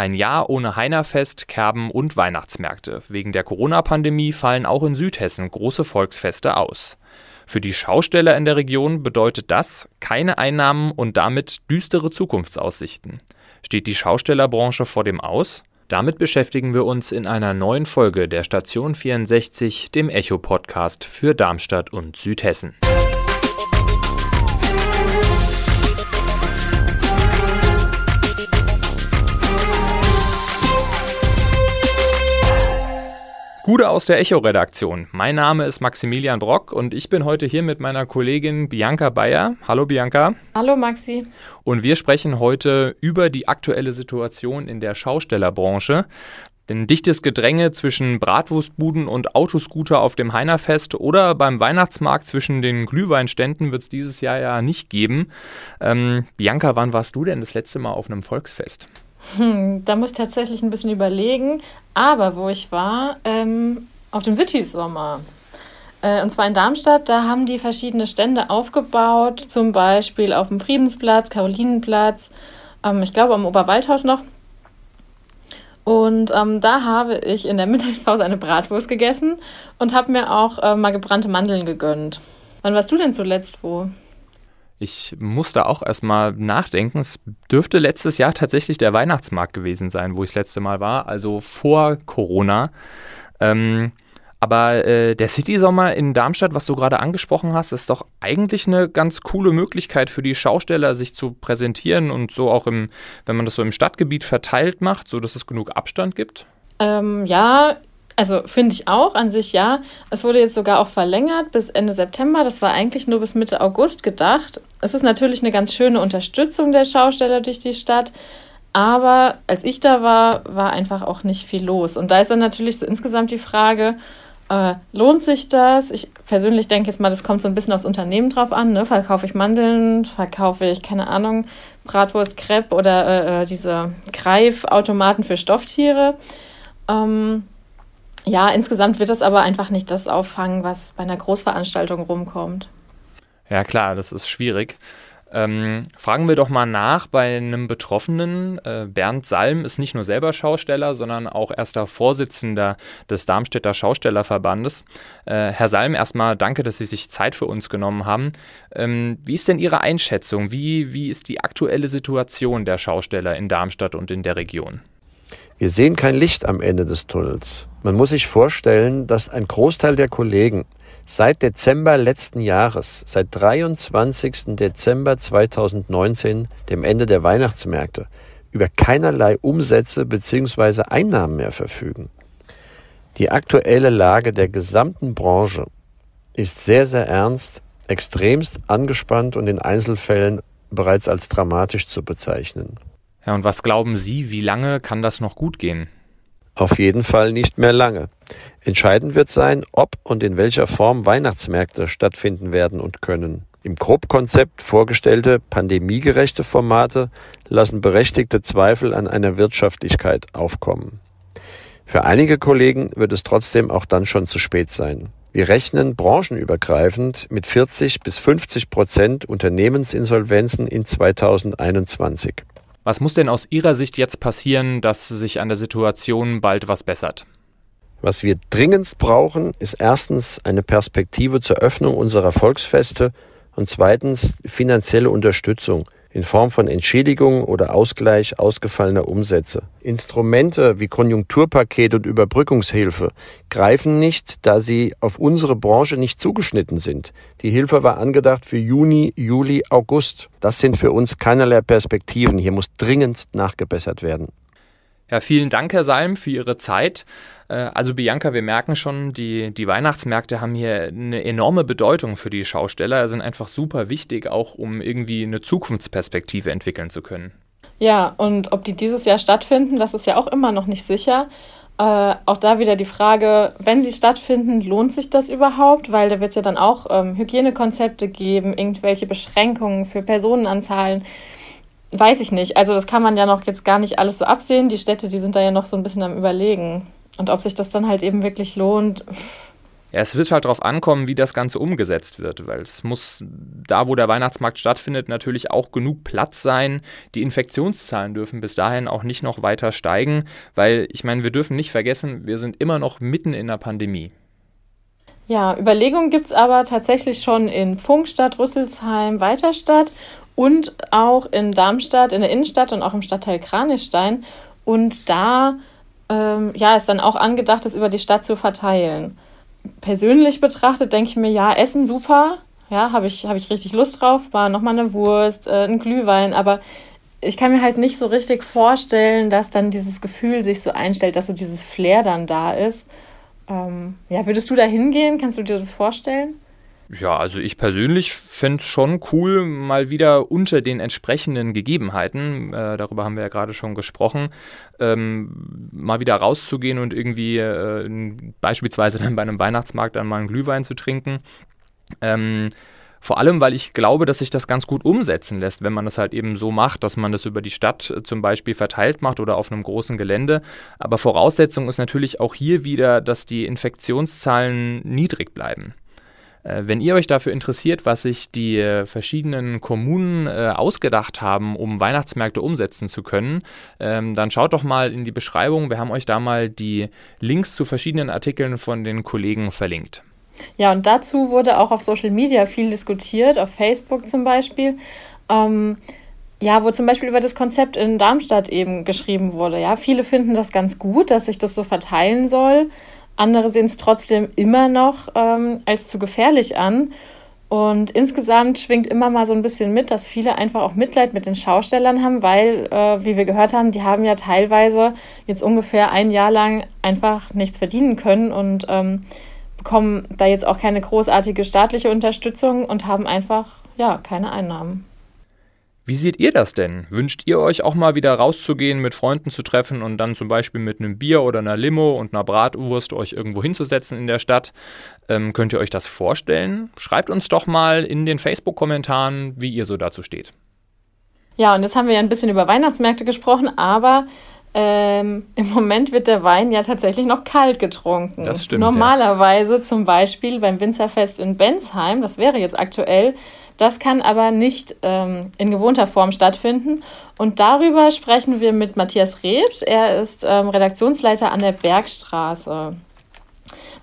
Ein Jahr ohne Heinerfest, Kerben und Weihnachtsmärkte. Wegen der Corona-Pandemie fallen auch in Südhessen große Volksfeste aus. Für die Schausteller in der Region bedeutet das keine Einnahmen und damit düstere Zukunftsaussichten. Steht die Schaustellerbranche vor dem Aus? Damit beschäftigen wir uns in einer neuen Folge der Station 64, dem Echo-Podcast für Darmstadt und Südhessen. Gude aus der Echo-Redaktion. Mein Name ist Maximilian Brock und ich bin heute hier mit meiner Kollegin Bianca Bayer. Hallo Bianca. Hallo Maxi. Und wir sprechen heute über die aktuelle Situation in der Schaustellerbranche. Denn dichtes Gedränge zwischen Bratwurstbuden und Autoscooter auf dem Heinerfest oder beim Weihnachtsmarkt zwischen den Glühweinständen wird es dieses Jahr ja nicht geben. Ähm, Bianca, wann warst du denn das letzte Mal auf einem Volksfest? Hm, da muss ich tatsächlich ein bisschen überlegen. Aber wo ich war, ähm, auf dem Cities Sommer. Äh, und zwar in Darmstadt, da haben die verschiedene Stände aufgebaut, zum Beispiel auf dem Friedensplatz, Karolinenplatz, ähm, ich glaube am Oberwaldhaus noch. Und ähm, da habe ich in der Mittagspause eine Bratwurst gegessen und habe mir auch äh, mal gebrannte Mandeln gegönnt. Wann warst du denn zuletzt wo? Ich musste auch erstmal nachdenken. Es dürfte letztes Jahr tatsächlich der Weihnachtsmarkt gewesen sein, wo ich das letzte Mal war, also vor Corona. Ähm, aber äh, der City-Sommer in Darmstadt, was du gerade angesprochen hast, ist doch eigentlich eine ganz coole Möglichkeit für die Schausteller, sich zu präsentieren und so auch im, wenn man das so im Stadtgebiet verteilt macht, so dass es genug Abstand gibt. Ähm, ja, also finde ich auch an sich ja. Es wurde jetzt sogar auch verlängert bis Ende September. Das war eigentlich nur bis Mitte August gedacht. Es ist natürlich eine ganz schöne Unterstützung der Schausteller durch die Stadt. Aber als ich da war, war einfach auch nicht viel los. Und da ist dann natürlich so insgesamt die Frage, äh, lohnt sich das? Ich persönlich denke jetzt mal, das kommt so ein bisschen aufs Unternehmen drauf an. Ne? Verkaufe ich Mandeln, verkaufe ich, keine Ahnung, Bratwurst, Crepe oder äh, äh diese Greifautomaten für Stofftiere. Ähm, ja, insgesamt wird das aber einfach nicht das auffangen, was bei einer Großveranstaltung rumkommt. Ja, klar, das ist schwierig. Ähm, fragen wir doch mal nach bei einem Betroffenen. Äh, Bernd Salm ist nicht nur selber Schausteller, sondern auch erster Vorsitzender des Darmstädter Schaustellerverbandes. Äh, Herr Salm, erstmal danke, dass Sie sich Zeit für uns genommen haben. Ähm, wie ist denn Ihre Einschätzung? Wie, wie ist die aktuelle Situation der Schausteller in Darmstadt und in der Region? Wir sehen kein Licht am Ende des Tunnels. Man muss sich vorstellen, dass ein Großteil der Kollegen seit Dezember letzten Jahres, seit 23. Dezember 2019, dem Ende der Weihnachtsmärkte, über keinerlei Umsätze bzw. Einnahmen mehr verfügen. Die aktuelle Lage der gesamten Branche ist sehr, sehr ernst, extremst angespannt und in Einzelfällen bereits als dramatisch zu bezeichnen. Ja, und was glauben Sie, wie lange kann das noch gut gehen? Auf jeden Fall nicht mehr lange. Entscheidend wird sein, ob und in welcher Form Weihnachtsmärkte stattfinden werden und können. Im Grobkonzept vorgestellte pandemiegerechte Formate lassen berechtigte Zweifel an einer Wirtschaftlichkeit aufkommen. Für einige Kollegen wird es trotzdem auch dann schon zu spät sein. Wir rechnen branchenübergreifend mit 40 bis 50 Prozent Unternehmensinsolvenzen in 2021. Was muss denn aus Ihrer Sicht jetzt passieren, dass sich an der Situation bald was bessert? Was wir dringendst brauchen, ist erstens eine Perspektive zur Öffnung unserer Volksfeste und zweitens finanzielle Unterstützung in Form von Entschädigung oder Ausgleich ausgefallener Umsätze. Instrumente wie Konjunkturpaket und Überbrückungshilfe greifen nicht, da sie auf unsere Branche nicht zugeschnitten sind. Die Hilfe war angedacht für Juni, Juli, August. Das sind für uns keinerlei Perspektiven. Hier muss dringend nachgebessert werden. Ja, vielen Dank, Herr Salm, für Ihre Zeit. Äh, also Bianca, wir merken schon, die, die Weihnachtsmärkte haben hier eine enorme Bedeutung für die Schausteller, sind einfach super wichtig, auch um irgendwie eine Zukunftsperspektive entwickeln zu können. Ja, und ob die dieses Jahr stattfinden, das ist ja auch immer noch nicht sicher. Äh, auch da wieder die Frage, wenn sie stattfinden, lohnt sich das überhaupt? Weil da wird es ja dann auch ähm, Hygienekonzepte geben, irgendwelche Beschränkungen für Personenanzahlen. Weiß ich nicht. Also das kann man ja noch jetzt gar nicht alles so absehen. Die Städte, die sind da ja noch so ein bisschen am Überlegen. Und ob sich das dann halt eben wirklich lohnt, Ja, es wird halt darauf ankommen, wie das Ganze umgesetzt wird, weil es muss da, wo der Weihnachtsmarkt stattfindet, natürlich auch genug Platz sein. Die Infektionszahlen dürfen bis dahin auch nicht noch weiter steigen, weil ich meine, wir dürfen nicht vergessen, wir sind immer noch mitten in der Pandemie. Ja, Überlegungen gibt es aber tatsächlich schon in Funkstadt, Rüsselsheim, Weiterstadt und auch in Darmstadt, in der Innenstadt und auch im Stadtteil Kranichstein. Und da ähm, ja, ist dann auch angedacht, das über die Stadt zu verteilen persönlich betrachtet denke ich mir, ja, Essen super, ja, habe ich, hab ich richtig Lust drauf, war nochmal eine Wurst, äh, ein Glühwein, aber ich kann mir halt nicht so richtig vorstellen, dass dann dieses Gefühl sich so einstellt, dass so dieses Flair dann da ist. Ähm, ja, würdest du da hingehen? Kannst du dir das vorstellen? Ja, also ich persönlich fände es schon cool, mal wieder unter den entsprechenden Gegebenheiten, äh, darüber haben wir ja gerade schon gesprochen, ähm, mal wieder rauszugehen und irgendwie äh, beispielsweise dann bei einem Weihnachtsmarkt dann mal einen Glühwein zu trinken. Ähm, vor allem, weil ich glaube, dass sich das ganz gut umsetzen lässt, wenn man das halt eben so macht, dass man das über die Stadt äh, zum Beispiel verteilt macht oder auf einem großen Gelände. Aber Voraussetzung ist natürlich auch hier wieder, dass die Infektionszahlen niedrig bleiben. Äh, wenn ihr euch dafür interessiert, was sich die äh, verschiedenen Kommunen äh, ausgedacht haben, um Weihnachtsmärkte umsetzen zu können, ähm, dann schaut doch mal in die Beschreibung. Wir haben euch da mal die Links zu verschiedenen Artikeln von den Kollegen verlinkt. Ja, und dazu wurde auch auf Social Media viel diskutiert, auf Facebook zum Beispiel. Ähm, ja, wo zum Beispiel über das Konzept in Darmstadt eben geschrieben wurde. Ja, viele finden das ganz gut, dass sich das so verteilen soll. Andere sehen es trotzdem immer noch ähm, als zu gefährlich an. Und insgesamt schwingt immer mal so ein bisschen mit, dass viele einfach auch Mitleid mit den Schaustellern haben, weil, äh, wie wir gehört haben, die haben ja teilweise jetzt ungefähr ein Jahr lang einfach nichts verdienen können und ähm, bekommen da jetzt auch keine großartige staatliche Unterstützung und haben einfach ja keine Einnahmen. Wie seht ihr das denn? Wünscht ihr euch auch mal wieder rauszugehen, mit Freunden zu treffen und dann zum Beispiel mit einem Bier oder einer Limo und einer Bratwurst euch irgendwo hinzusetzen in der Stadt? Ähm, könnt ihr euch das vorstellen? Schreibt uns doch mal in den Facebook-Kommentaren, wie ihr so dazu steht. Ja, und jetzt haben wir ja ein bisschen über Weihnachtsmärkte gesprochen, aber ähm, im Moment wird der Wein ja tatsächlich noch kalt getrunken. Das stimmt. Normalerweise ja. zum Beispiel beim Winzerfest in Bensheim, das wäre jetzt aktuell, das kann aber nicht ähm, in gewohnter Form stattfinden. Und darüber sprechen wir mit Matthias Rebs. Er ist ähm, Redaktionsleiter an der Bergstraße.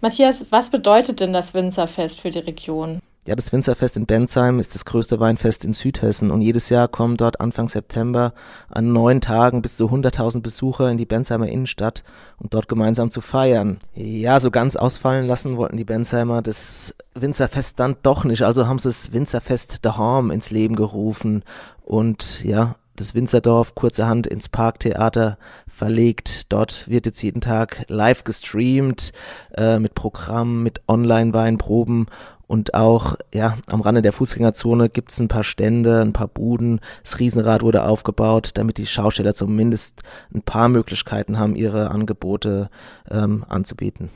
Matthias, was bedeutet denn das Winzerfest für die Region? Ja, das Winzerfest in Bensheim ist das größte Weinfest in Südhessen und jedes Jahr kommen dort Anfang September an neun Tagen bis zu 100.000 Besucher in die Bensheimer Innenstadt, um dort gemeinsam zu feiern. Ja, so ganz ausfallen lassen wollten die Bensheimer das Winzerfest dann doch nicht, also haben sie das Winzerfest daheim ins Leben gerufen und ja, das Winzerdorf kurzerhand ins Parktheater verlegt. Dort wird jetzt jeden Tag live gestreamt äh, mit Programmen, mit Online-Weinproben und auch, ja, am Rande der Fußgängerzone gibt's ein paar Stände, ein paar Buden. Das Riesenrad wurde aufgebaut, damit die Schausteller zumindest ein paar Möglichkeiten haben, ihre Angebote ähm, anzubieten.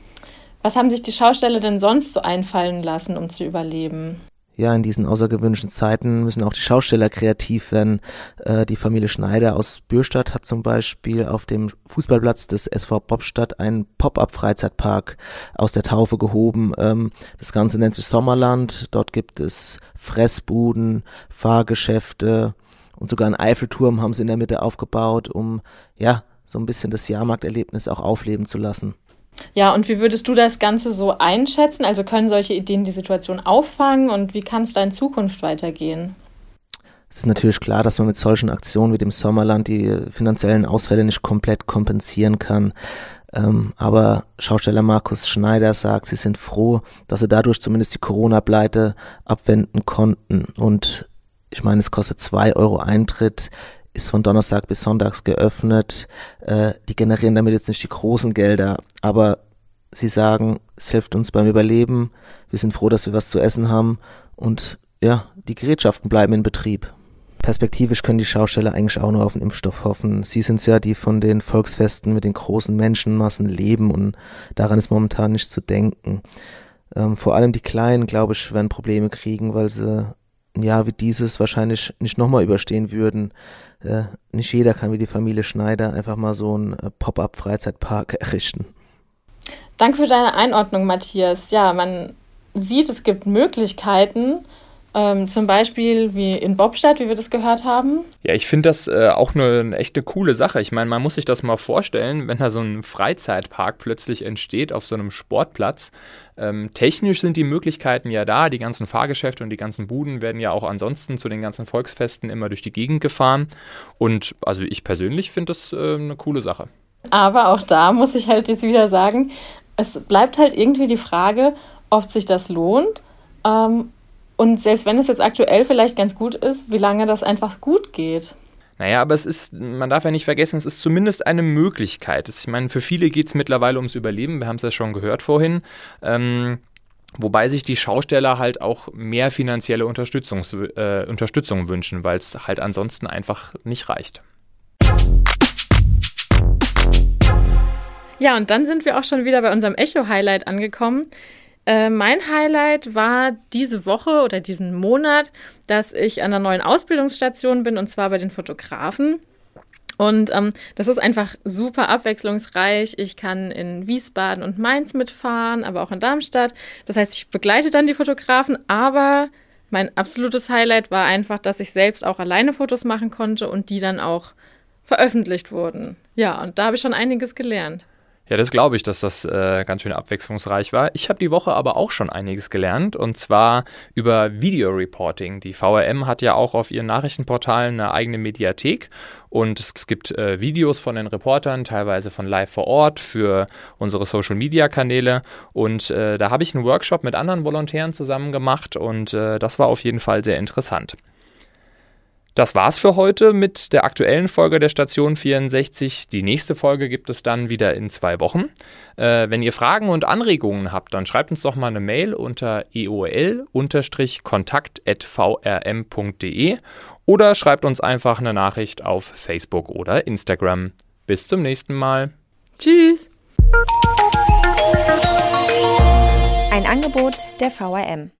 Was haben sich die Schausteller denn sonst so einfallen lassen, um zu überleben? Ja, in diesen außergewöhnlichen Zeiten müssen auch die Schausteller kreativ werden. Äh, die Familie Schneider aus Bürstadt hat zum Beispiel auf dem Fußballplatz des SV Popstadt einen Pop-up-Freizeitpark aus der Taufe gehoben. Ähm, das Ganze nennt sich Sommerland. Dort gibt es Fressbuden, Fahrgeschäfte und sogar einen Eiffelturm haben sie in der Mitte aufgebaut, um ja so ein bisschen das Jahrmarkterlebnis auch aufleben zu lassen. Ja, und wie würdest du das Ganze so einschätzen? Also können solche Ideen die Situation auffangen und wie kann es da in Zukunft weitergehen? Es ist natürlich klar, dass man mit solchen Aktionen wie dem Sommerland die finanziellen Ausfälle nicht komplett kompensieren kann. Ähm, aber Schausteller Markus Schneider sagt, sie sind froh, dass sie dadurch zumindest die Corona-Pleite abwenden konnten. Und ich meine, es kostet zwei Euro Eintritt ist von Donnerstag bis Sonntags geöffnet. Äh, die generieren damit jetzt nicht die großen Gelder, aber sie sagen, es hilft uns beim Überleben. Wir sind froh, dass wir was zu essen haben und ja, die Gerätschaften bleiben in Betrieb. Perspektivisch können die Schausteller eigentlich auch nur auf den Impfstoff hoffen. Sie sind ja, die von den Volksfesten mit den großen Menschenmassen leben und daran ist momentan nicht zu denken. Ähm, vor allem die Kleinen, glaube ich, werden Probleme kriegen, weil sie ein Jahr wie dieses wahrscheinlich nicht nochmal überstehen würden. Äh, nicht jeder kann wie die Familie Schneider einfach mal so einen äh, Pop-up-Freizeitpark errichten. Danke für deine Einordnung, Matthias. Ja, man sieht, es gibt Möglichkeiten, ähm, zum Beispiel wie in Bobstadt, wie wir das gehört haben. Ja, ich finde das äh, auch eine, eine echte coole Sache. Ich meine, man muss sich das mal vorstellen, wenn da so ein Freizeitpark plötzlich entsteht auf so einem Sportplatz. Ähm, technisch sind die Möglichkeiten ja da. Die ganzen Fahrgeschäfte und die ganzen Buden werden ja auch ansonsten zu den ganzen Volksfesten immer durch die Gegend gefahren. Und also ich persönlich finde das äh, eine coole Sache. Aber auch da muss ich halt jetzt wieder sagen, es bleibt halt irgendwie die Frage, ob sich das lohnt ähm, und selbst wenn es jetzt aktuell vielleicht ganz gut ist, wie lange das einfach gut geht. Naja, aber es ist, man darf ja nicht vergessen, es ist zumindest eine Möglichkeit. Ich meine, für viele geht es mittlerweile ums Überleben, wir haben es ja schon gehört vorhin. Ähm, wobei sich die Schausteller halt auch mehr finanzielle Unterstützung, äh, Unterstützung wünschen, weil es halt ansonsten einfach nicht reicht. Ja, und dann sind wir auch schon wieder bei unserem Echo-Highlight angekommen. Äh, mein Highlight war diese Woche oder diesen Monat, dass ich an einer neuen Ausbildungsstation bin und zwar bei den Fotografen. Und ähm, das ist einfach super abwechslungsreich. Ich kann in Wiesbaden und Mainz mitfahren, aber auch in Darmstadt. Das heißt, ich begleite dann die Fotografen, aber mein absolutes Highlight war einfach, dass ich selbst auch alleine Fotos machen konnte und die dann auch veröffentlicht wurden. Ja, und da habe ich schon einiges gelernt. Ja, das glaube ich, dass das äh, ganz schön abwechslungsreich war. Ich habe die Woche aber auch schon einiges gelernt und zwar über Video-Reporting. Die VRM hat ja auch auf ihren Nachrichtenportalen eine eigene Mediathek und es, es gibt äh, Videos von den Reportern, teilweise von live vor Ort für unsere Social-Media-Kanäle und äh, da habe ich einen Workshop mit anderen Volontären zusammen gemacht und äh, das war auf jeden Fall sehr interessant. Das war's für heute mit der aktuellen Folge der Station 64. Die nächste Folge gibt es dann wieder in zwei Wochen. Äh, wenn ihr Fragen und Anregungen habt, dann schreibt uns doch mal eine Mail unter eol-kontakt.vrm.de oder schreibt uns einfach eine Nachricht auf Facebook oder Instagram. Bis zum nächsten Mal. Tschüss. Ein Angebot der VRM.